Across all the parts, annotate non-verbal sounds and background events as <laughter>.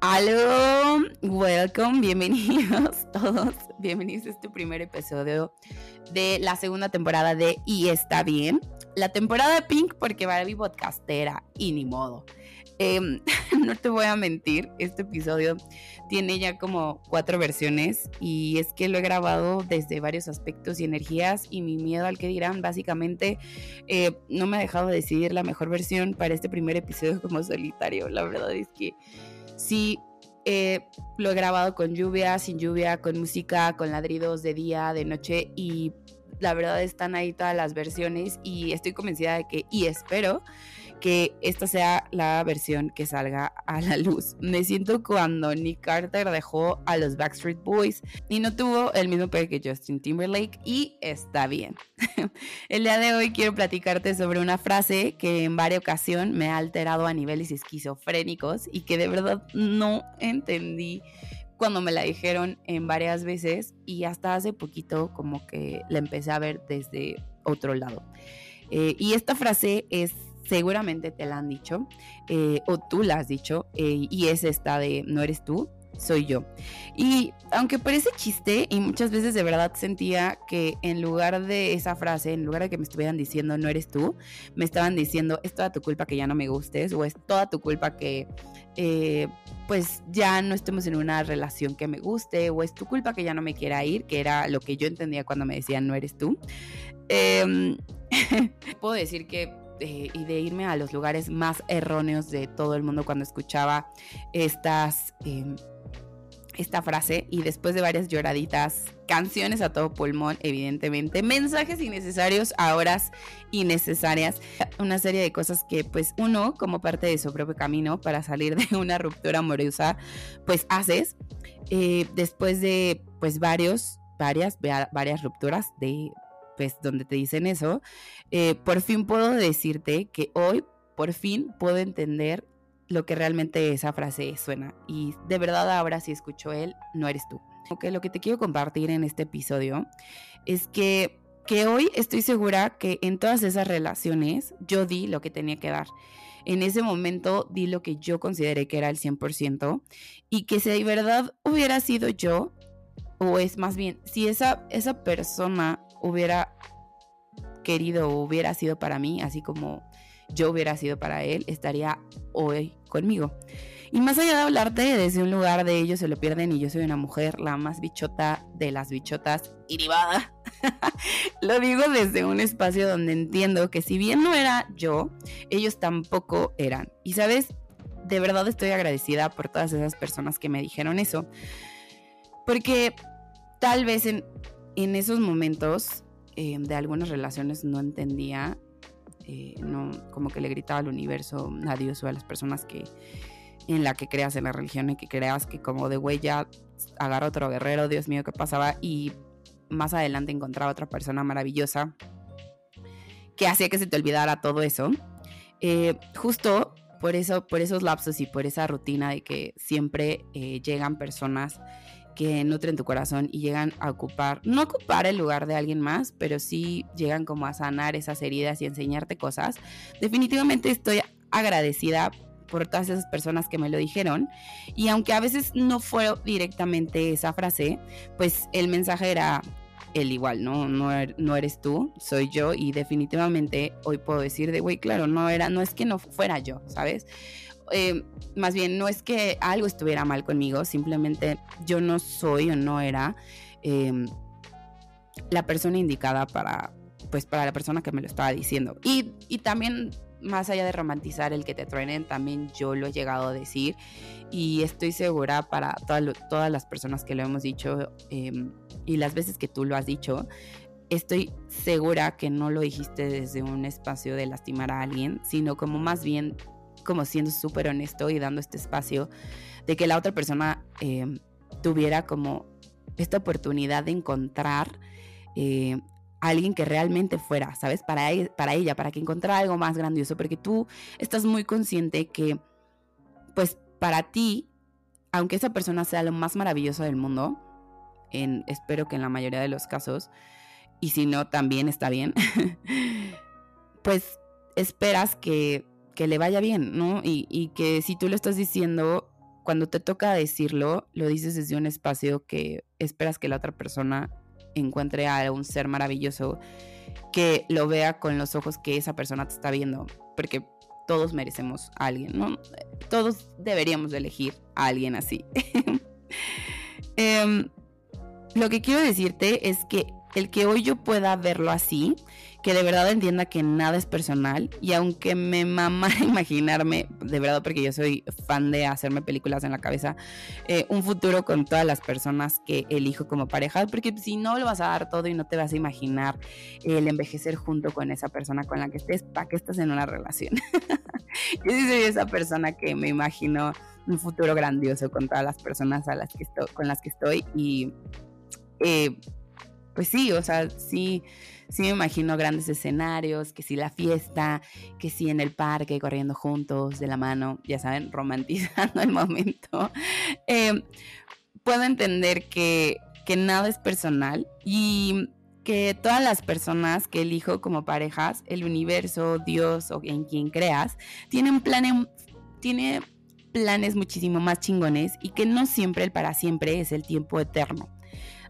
Aló, welcome, bienvenidos <laughs> todos, bienvenidos a este primer episodio de la segunda temporada de Y está bien. La temporada de Pink porque Barbie podcastera y ni modo. Em, <laughs> no te voy a mentir, este episodio tiene ya como cuatro versiones y es que lo he grabado desde varios aspectos y energías y mi miedo al que dirán básicamente eh, no me ha dejado decidir la mejor versión para este primer episodio como solitario. La verdad es que Sí, eh, lo he grabado con lluvia, sin lluvia, con música, con ladridos de día, de noche y la verdad están ahí todas las versiones y estoy convencida de que, y espero que esta sea la versión que salga a la luz. Me siento cuando Nick Carter dejó a los Backstreet Boys y no tuvo el mismo pegue que Justin Timberlake y está bien. <laughs> el día de hoy quiero platicarte sobre una frase que en varias ocasiones me ha alterado a niveles esquizofrénicos y que de verdad no entendí cuando me la dijeron en varias veces y hasta hace poquito como que la empecé a ver desde otro lado. Eh, y esta frase es seguramente te la han dicho, eh, o tú la has dicho, eh, y es esta de no eres tú, soy yo. Y aunque parece chiste, y muchas veces de verdad sentía que en lugar de esa frase, en lugar de que me estuvieran diciendo no eres tú, me estaban diciendo es toda tu culpa que ya no me gustes, o es toda tu culpa que eh, pues ya no estemos en una relación que me guste, o es tu culpa que ya no me quiera ir, que era lo que yo entendía cuando me decían no eres tú. Em, <laughs> puedo decir que y de irme a los lugares más erróneos de todo el mundo cuando escuchaba em, esta frase y después de varias lloraditas, canciones a todo pulmón, evidentemente, mensajes innecesarios a horas innecesarias, una serie de cosas que pues uno como parte de su propio camino para salir de una ruptura amorosa pues haces eh, después de pues varios, varias, varias rupturas de pues donde te dicen eso, eh, por fin puedo decirte que hoy, por fin puedo entender lo que realmente esa frase suena. Y de verdad ahora si escucho él, no eres tú. Okay, lo que te quiero compartir en este episodio es que, que hoy estoy segura que en todas esas relaciones yo di lo que tenía que dar. En ese momento di lo que yo consideré que era el 100% y que si de verdad hubiera sido yo, o es más bien, si esa, esa persona hubiera querido o hubiera sido para mí, así como yo hubiera sido para él, estaría hoy conmigo. Y más allá de hablarte desde un lugar de ellos se lo pierden y yo soy una mujer, la más bichota de las bichotas, iribada. <laughs> lo digo desde un espacio donde entiendo que si bien no era yo, ellos tampoco eran. Y sabes, de verdad estoy agradecida por todas esas personas que me dijeron eso. Porque tal vez en, en esos momentos eh, de algunas relaciones no entendía, eh, no, como que le gritaba al universo, a Dios o a las personas que en la que creas en la religión y que creas que como de ya agarra otro guerrero, Dios mío, ¿qué pasaba? Y más adelante encontraba otra persona maravillosa que hacía que se te olvidara todo eso. Eh, justo por eso, por esos lapsos y por esa rutina de que siempre llegan personas que nutren tu corazón y llegan a ocupar, no ocupar el lugar de alguien más, pero sí llegan como a sanar esas heridas y enseñarte cosas. Definitivamente estoy agradecida por todas esas personas que me lo dijeron. Y aunque a veces no fue directamente esa frase, pues el mensaje era el igual, ¿no? No, er, no eres tú, soy yo. Y definitivamente hoy puedo decir de, güey, claro, no era, no es que no fuera yo, ¿sabes? Eh, más bien, no es que algo estuviera mal conmigo, simplemente yo no soy o no era em, la persona indicada para, pues, para la persona que me lo estaba diciendo. Y, también, más allá de romantizar el que te truenen, también yo lo he llegado a decir y estoy segura para todas las personas que lo hemos dicho em, y las veces que tú lo has dicho, estoy segura que no lo dijiste desde un espacio de lastimar a alguien, sino como más bien como siendo súper honesto y dando este espacio de que la otra persona eh, tuviera como esta oportunidad de encontrar eh, alguien que realmente fuera, ¿sabes? Para, e, para ella, para que encontrara algo más grandioso, porque tú estás muy consciente que, pues, para ti, aunque esa persona sea lo más maravilloso del mundo, en, espero que en la mayoría de los casos, y si no, también está bien, <laughs> pues esperas que que le vaya bien, ¿no? Y, que si tú lo estás diciendo cuando te toca decirlo, lo dices desde un espacio que esperas que la otra persona encuentre a un ser maravilloso que lo vea con los ojos que esa persona te está viendo, porque todos merecemos a alguien, ¿no? Todos deberíamos elegir a alguien así. <laughs> Em, lo que quiero decirte es que el que hoy yo pueda verlo así, que de verdad entienda que nada es personal y aunque me mama <laughs> imaginarme, de verdad porque yo soy fan de hacerme películas en la cabeza, eh, un futuro con todas las personas que elijo como pareja, porque si no lo vas a dar todo y no te vas a imaginar el envejecer junto con esa persona con la que estés, ¿para qué estás en una relación? <laughs> yo sí soy esa persona que me imagino un futuro grandioso con todas las personas a las que estoy, con las que estoy y eh, pues sí, o sea, sí, sí me imagino grandes escenarios, que si la fiesta, que si en el parque corriendo juntos de la mano, ya saben, romantizando el momento. <laughs> Eh, puedo entender que, que nada es personal y que todas las personas que elijo como parejas, el universo, Dios o en quien creas, tienen planes, tiene planes muchísimo más chingones y que no siempre el para siempre es el tiempo eterno.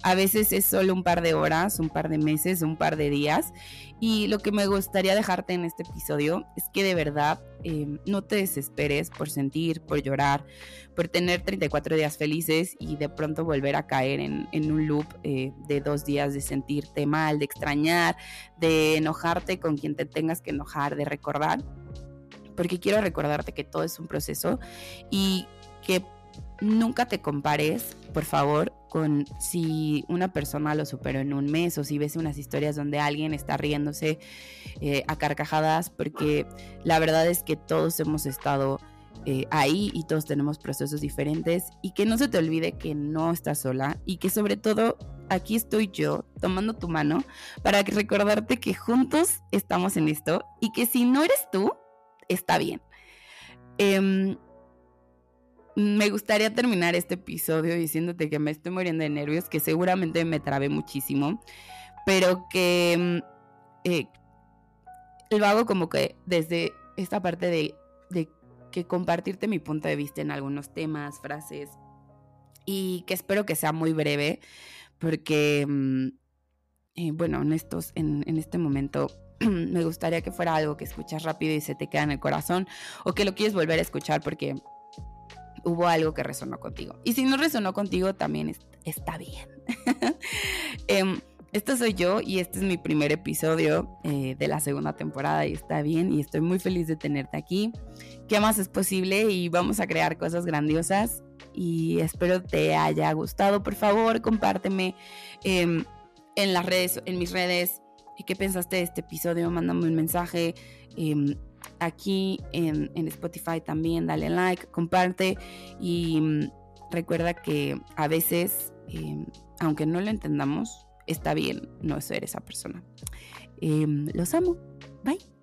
A veces es solo un par de horas, un par de meses, un par de días. Y lo que me gustaría dejarte en este episodio es que de verdad em, no te desesperes por sentir, por llorar, por tener 34 días felices y de pronto volver a caer en, un loop eh, de dos días de sentirte mal, de extrañar, de enojarte con quien te tengas que enojar, de recordar. Porque quiero recordarte que todo es un proceso y que nunca te compares, por favor, con si una persona lo superó en un mes o si ves unas historias donde alguien está riéndose eh, a carcajadas, porque la verdad es que todos hemos estado eh, ahí y todos tenemos procesos diferentes y que no se te olvide que no estás sola y que sobre todo aquí estoy yo tomando tu mano para recordarte que juntos estamos en esto y que si no eres tú, está bien. Em, me gustaría terminar este episodio diciéndote que me estoy muriendo de nervios, que seguramente me trabé muchísimo, pero que mm, eh, lo hago como que desde esta parte de, que compartirte mi punto de vista en algunos temas, frases, y que espero que sea muy breve, porque, mm, eh, bueno, en, en, en este momento <clears throat> me gustaría que fuera algo que escuchas rápido y se te queda en el corazón, o que lo quieres volver a escuchar porque hubo algo que resonó contigo. Y si no resonó contigo, también está bien. <laughs> eh, esto soy yo y este es mi primer episodio eh, de la segunda temporada y está bien y estoy muy feliz de tenerte aquí. ¿Qué más es posible? Y vamos a crear cosas grandiosas y espero te haya gustado. Por favor, compárteme em, en las redes, en mis redes, qué pensaste de este episodio. Mándame un mensaje. Em, aquí en, Spotify también, dale like, comparte y mm, recuerda que a veces, em, aunque no lo entendamos, está bien no ser esa persona. Em, los amo. Bye.